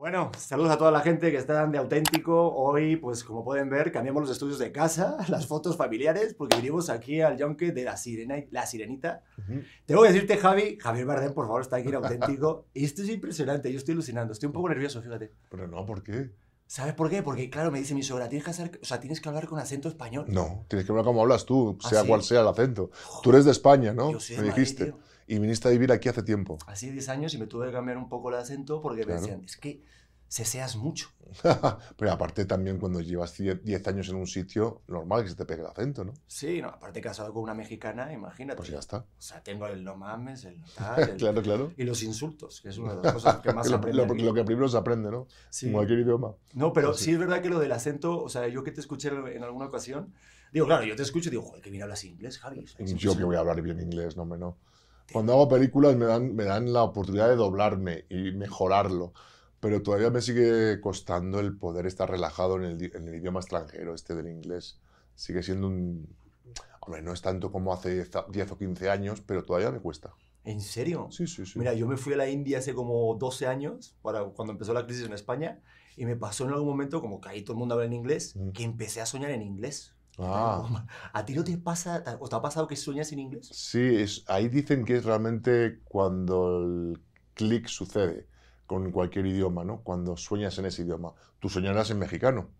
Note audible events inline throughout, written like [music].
Bueno, saludos a toda la gente que está de auténtico. Hoy, pues como pueden ver, cambiamos los estudios de casa, [laughs] las fotos familiares, porque vinimos aquí al yonke de la, sirena, la sirenita. Tengo que decirte, Javi, Javier Bardem, por favor, está aquí en auténtico. [laughs] Esto es impresionante, yo estoy alucinando, estoy un poco nervioso, fíjate. Pero no, ¿por qué? ¿Sabes por qué? Porque, claro, me dice mi suegra, tienes que, hacer, o sea, tienes que hablar con acento español. No, tienes que hablar como hablas tú, ¿Ah, sea sí? cual sea el acento. Tú eres de España, ¿no? Yo soy de me Madrid, dijiste. tío. Y viniste a vivir aquí hace tiempo. Así 10 años y me tuve que cambiar un poco el acento porque me Claro. decían, es que seseas mucho. [laughs] Pero aparte también cuando llevas 10 10 años en un sitio, normal que se te pegue el acento, ¿no? Sí, no, aparte casado con una mexicana, imagínate. Pues ya está. O sea, tengo el no mames, el [laughs] tal, el- claro, claro. y los insultos, que es una de las [laughs] cosas que más lo, aprende lo- aquí. lo que primero se aprende, ¿no? Sí. En cualquier idioma. No, pero Sí. sí es verdad que lo del acento, o sea, yo que te escuché en alguna ocasión, digo, claro, yo te escucho y digo, joder, que bien hablas inglés, Javi. Yo que voy a hablar bien inglés, no, hombre, no. Cuando hago películas me dan, me dan la oportunidad de doblarme y mejorarlo, pero todavía me sigue costando el poder estar relajado en el, en el idioma extranjero, este del inglés. Sigue siendo un... Hombre, no es tanto como hace 10 a- 10 o 15 años, pero todavía me cuesta. ¿En serio? Sí, sí, sí. Mira, yo me fui a la India hace como 12 años, para cuando empezó la crisis en España, y me pasó en algún momento, como que ahí todo el mundo habla en inglés, Mm. que empecé a soñar en inglés. Ah. ¿A ti no te pasa, o te ha pasado que sueñas en inglés? Sí, es, ahí dicen que es realmente cuando el clic sucede con cualquier idioma, ¿no? Cuando sueñas en ese idioma. Tú soñarás en mexicano.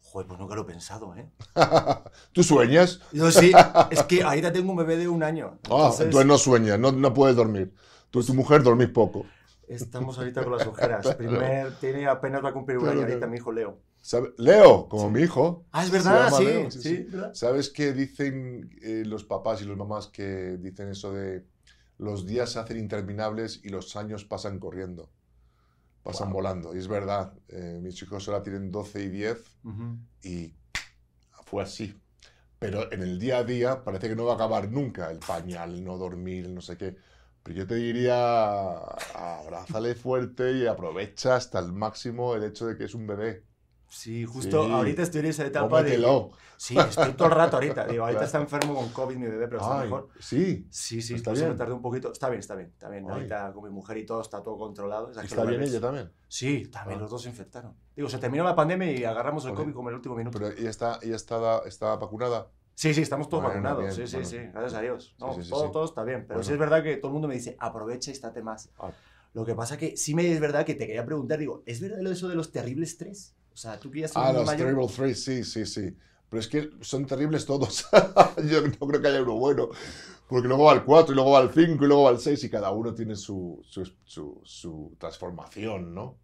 Joder, pues nunca lo he pensado, ¿eh? [laughs] ¿Tú sueñas? Yo sí, es que ahorita tengo un bebé de un año. Ah, Entonces, entonces no sueñas, no, no puedes dormir. Tú y tu mujer dormís poco. Estamos ahorita con las ojeras. [laughs] Primer, tiene apenas va a cumplir un año ahorita mi hijo Leo. ¿Sabe- Leo, como Sí. mi hijo. Ah, es verdad, sí, Leo, sí, ¿verdad? ¿Sabes qué dicen eh, los papás y los mamás que dicen eso de los días se hacen interminables y los años pasan corriendo? Pasan Wow. volando. Y es verdad, eh, mis hijos ahora tienen 12 y 10 Ujú. y fue así. Pero en el día a día parece que no va a acabar nunca el pañal, no dormir, no sé qué. Pero yo te diría, abrázale fuerte y aprovecha hasta el máximo el hecho de que es un bebé. Sí, justo Sí. ahorita estoy en esa etapa de... Cómetelo. Sí, estoy todo el rato ahorita. Digo, ahorita Claro. [laughs] está enfermo con COVID mi bebé, pero está Ay, mejor. sí, Sí, sí, Está eso me bien. tardé un poquito. Está bien, está bien, está bien. Ay. Ahorita con mi mujer y todo está todo controlado. Es está bien ella también. Sí, también Ah. los dos se infectaron. Digo, se terminó la pandemia y agarramos el. COVID como el último minuto. Pero ella está, está, está vacunada. Sí, sí, estamos todos Bueno, vacunados. bien, sí, sí, bueno. sí, gracias a Dios. No, Sí, sí, sí, todo, sí. todo está bien. Pero Bueno. sí es verdad que todo el mundo me dice, aprovecha y estate más. Ah. Lo que pasa que sí me es verdad que te quería preguntar, digo, ¿es verdad eso de los terribles tres? O sea, tú que Ah, los mayor- Terrible Three, sí, sí, sí. Pero es que son terribles todos. [laughs] Yo no creo que haya uno bueno. Porque luego va el 4, y luego va el 5, y luego va el 6, y cada uno tiene su, su, su- su transformación, ¿no?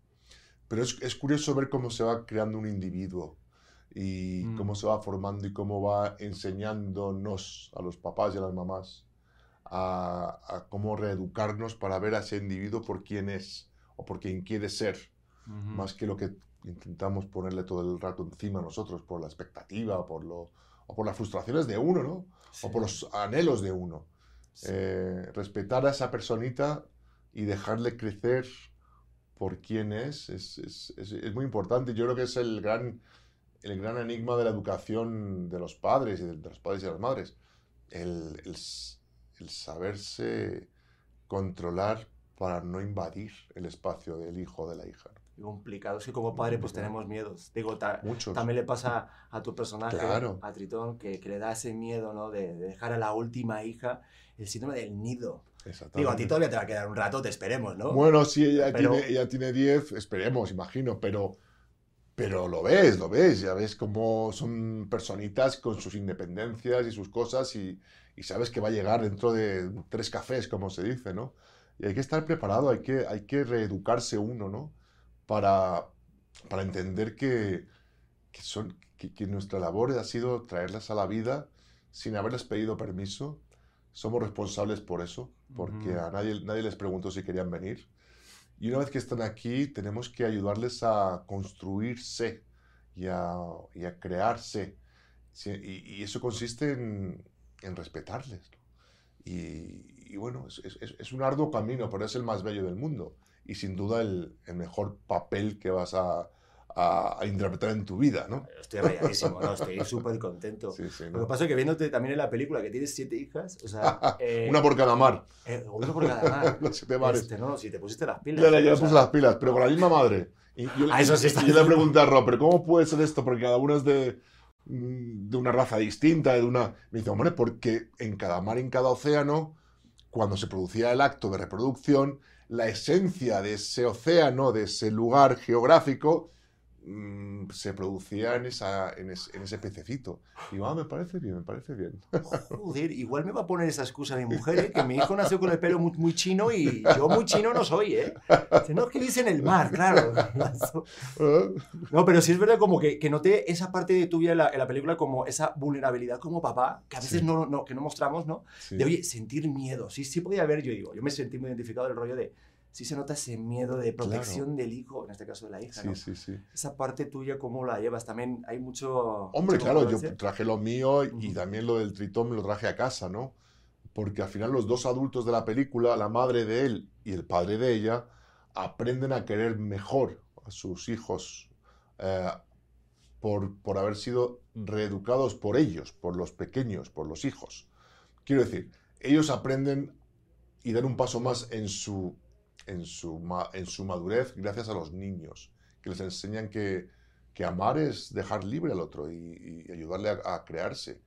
Pero es, es curioso ver cómo se va creando un individuo y Mm. cómo se va formando y cómo va enseñándonos a los papás y a las mamás a, a cómo reeducarnos para ver a ese individuo por quién es o por quién quiere ser más que lo que intentamos ponerle todo el rato encima nosotros por la expectativa por lo, o por las frustraciones de uno, ¿no? O por los anhelos de uno. Sí. Eh, respetar a esa personita y dejarle crecer por quién es es, es, es- es muy importante. Yo creo que es el gran, el gran enigma de la educación de los padres y de, de los padres y de las madres. El, el el saberse controlar para no invadir el espacio del hijo o de la hija. Qué complicado. Es que como padre pues tenemos miedos. Digo, ta- también le pasa a tu personaje, Claro. a Tritón, que, que le da ese miedo, ¿no? De, de dejar a la última hija, el síndrome del nido. Digo, a ti todavía te va a quedar un rato, te esperemos, ¿no? Bueno, sí, ella, Pero- tiene 10, esperemos, imagino, pero, pero lo ves, lo ves, ya ves cómo son personitas con sus independencias y sus cosas y, y sabes que va a llegar dentro de tres cafés, como se dice, ¿no? Y hay que estar preparado, hay que, hay que reeducarse uno, ¿no? Para, para entender que, que, son, que, que nuestra labor ha sido traerlas a la vida sin haberles pedido permiso. Somos responsables por eso, porque a nadie, nadie les preguntó si querían venir. Y una vez que están aquí, tenemos que ayudarles a construirse y a, crearse. Y, eso consiste en, respetarles. Y, bueno, es, un arduo camino, pero es el más bello del mundo. Y sin duda el mejor papel que vas a, a, a interpretar en tu vida, ¿no? Estoy rayadísimo, no, estoy [laughs] súper contento. Sí, sí, Lo ¿no? que pasa es que viéndote también en la película que tienes siete hijas, o sea... [laughs] eh, Una por cada mar. eh, una por cada mar. [laughs] Los siete mares. Este, no, si te pusiste las pilas. Ya, ya, eh, le puse sea, las pilas, pero con la misma madre. Y yo, Ah, eso sí está yo le pregunté a Rob, ¿pero cómo puede ser esto? Porque cada uno es de, de una raza distinta, de una... Me dice, hombre, porque en cada mar, en cada océano, cuando se producía el acto de reproducción, la esencia de ese océano, de ese lugar geográfico, mm, se producía en, esa, en, ese, en ese pececito. Y digo, ah, me parece bien, me parece bien. [laughs] Joder, igual me va a poner esa excusa mi mujer, ¿eh? que mi hijo nació con el pelo muy, muy chino y yo muy chino no soy, ¿eh? No, es que dice en el mar, claro. [laughs] No, pero sí es verdad como que, que noté esa parte de tu vida en la, en la película como esa vulnerabilidad como papá, que a veces Sí. no, no, que no mostramos, ¿no? Sí. De, oye, sentir miedo. Sí, sí podía haber, yo digo, yo me sentí muy identificado del rollo de, sí se nota ese miedo de protección del hijo, en este caso de la hija, sí, ¿no? sí, sí. Esa parte tuya, ¿cómo la llevas? También hay mucho... Hombre, mucha claro, yo traje lo mío y Ujú. también lo del tritón me lo traje a casa, ¿no? Porque al final los dos adultos de la película, la madre de él y el padre de ella, aprenden a querer mejor a sus hijos eh, por, por haber sido reeducados por ellos, por los pequeños, por los hijos. Quiero decir, ellos aprenden y dan un paso más en su, en su, en su madurez gracias a los niños, que les enseñan que, que amar es dejar libre al otro y, y ayudarle a, a crearse,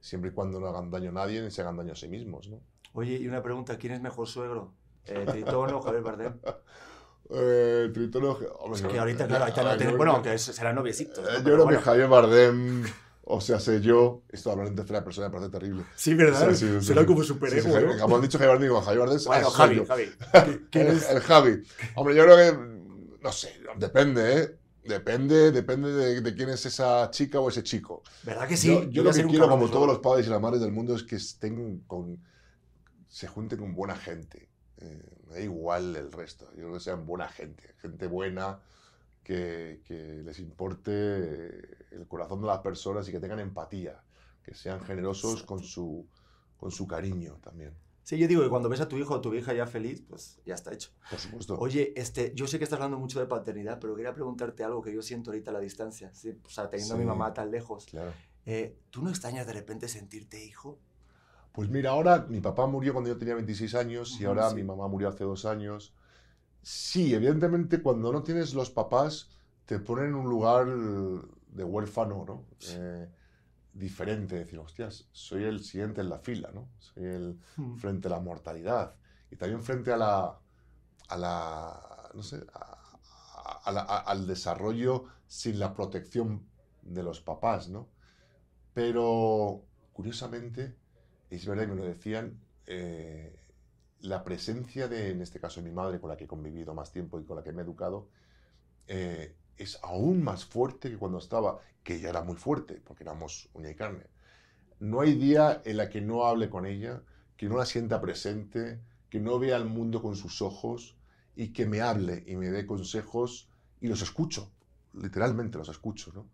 siempre y cuando no hagan daño a nadie ni se hagan daño a sí mismos. ¿no? Oye, y una pregunta, ¿quién es mejor suegro? Eh, ¿Tritón o Javier Bardem? [laughs] Eh, Tritón, hombre, Es yo- que ahorita, claro, ahorita no yo- Bueno, yo- aunque es- serán noviecitos. ¿no? eh, yo Pero creo bueno. que Javier Bardem, o sea, sé yo, esto hablar en tercera persona me parece terrible. Sí, ¿verdad? Sí, sí, sí, Será como Sí, sí, ¿no? Como han dicho Javier digo, Javier Bardem Bueno, soy Javi. Javi. [laughs] ¿Quién el, es? el Javi. Hombre, yo creo que, no sé, depende, ¿eh? Depende, depende de, de quién es esa chica o ese chico. ¿Verdad que sí? yo yo lo que quiero, como todos los padres y las madres del mundo, es que estén con, se junten con buena gente. Eh, me da igual el resto. Yo creo que sean buena gente, gente buena, que, que les importe el corazón de las personas y que tengan empatía, que sean generosos con su, con su cariño también, Sí, yo digo que cuando ves a tu hijo o tu hija ya feliz, pues ya está hecho. por supuesto. Oye, este, yo sé que estás hablando mucho de paternidad, pero quería preguntarte algo que yo siento ahorita a la distancia. ¿sí? O sea, teniendo a mi Sí. mamá tan lejos. Claro. Eh, ¿Tú no extrañas de repente sentirte hijo? Pues mira, ahora mi papá murió cuando yo tenía 26 años y ahora sí. mi mamá murió hace dos años. Sí, evidentemente cuando no tienes los papás te ponen en un lugar de huérfano, ¿no? Eh, diferente, decir, hostias, soy el siguiente en la fila, ¿no? Soy el frente a la mortalidad y también frente a la, a la no sé, a- a la- a- al desarrollo sin la protección de los papás, ¿no? Pero, curiosamente, es verdad que me lo decían, eh, la presencia de, en este caso, mi madre, con la que he convivido más tiempo y con la que me he educado, eh, es aún más fuerte que cuando estaba, que ya era muy fuerte, porque éramos uña y carne. No hay día en la que no hable con ella, que no la sienta presente, que no vea el mundo con sus ojos y que me hable y me dé consejos y los escucho, literalmente los escucho, ¿no?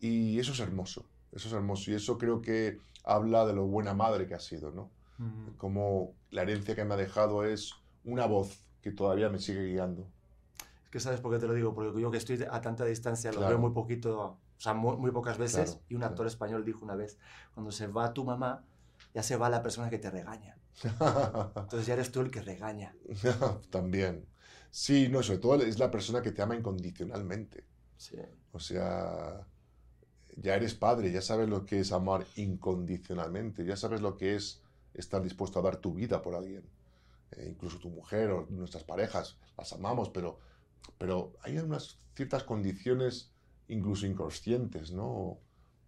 Y eso es hermoso, eso es hermoso y eso creo que habla de lo buena madre que ha sido, ¿no? Mm. Como la herencia que me ha dejado es una voz que todavía me sigue guiando. Es que sabes por qué te lo digo, porque yo que estoy a tanta distancia, lo Claro. veo muy poquito, o sea, muy, muy pocas veces. Claro, y un actor claro. español dijo una vez, cuando se va tu mamá, ya se va la persona que te regaña. [laughs] Entonces ya eres tú el que regaña. [laughs] También. Sí, no, sobre todo es la persona que te ama incondicionalmente. Sí. O sea, ya eres padre, ya sabes lo que es amar incondicionalmente, ya sabes lo que es estar dispuesto a dar tu vida por alguien. Eh, incluso tu mujer o nuestras parejas, las amamos, pero, pero hay unas ciertas condiciones, incluso inconscientes, ¿no?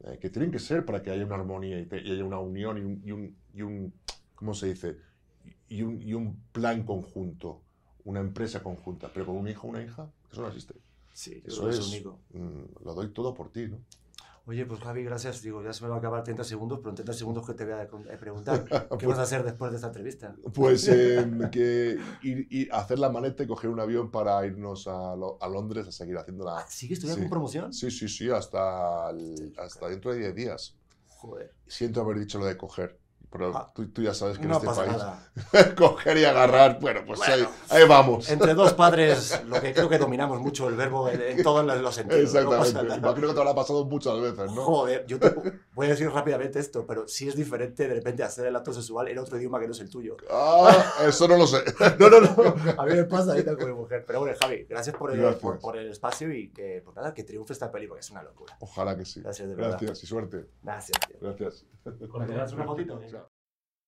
Eh, que tienen que ser para que haya una armonía y, te- y haya una unión y un, y un, y un- ¿cómo se dice? Y un, y un plan conjunto, una empresa conjunta, pero con un hijo o una hija, eso no existe. Sí, Eso es, único. mm, lo doy todo por ti, ¿no? Oye, pues Javi, gracias. Digo, ya se me va a acabar 30 segundos, pero en 30 segundos que te voy a a preguntar. [laughs] ¿Qué vas a hacer después de esta entrevista? Pues eh, que ir, ir hacer la maleta y coger un avión para irnos a, a Londres a seguir haciendo la... ¿Sigues estudiando Sí. con promoción? Sí, sí, sí, hasta, el- hasta dentro de 10 días. Joder. Siento haber dicho lo de coger, pero Ah, tú, tú ya sabes que no en este pasa país nada. [laughs] coger y agarrar, bueno, pues Bueno. ahí, ahí vamos. Entre dos [laughs] padres, lo que creo que dominamos mucho el verbo en, en todos los sentidos. no Exactamente. nada. Imagino que te habrá pasado muchas veces, ¿no? Joder, yo te voy a decir rápidamente esto, pero sí es diferente de repente hacer el acto sexual en otro idioma que no es el tuyo. Ah, eso no lo sé. [laughs] No, no, no. A mí me pasa ahorita con mi mujer. Pero bueno, Javi, gracias por el, Gracias. Por, por el espacio y que, pues nada, que triunfe esta peli porque es una locura. Ojalá que sí. Gracias, de verdad. Gracias y suerte. Gracias, tío. Gracias. ¿Me das una fotito?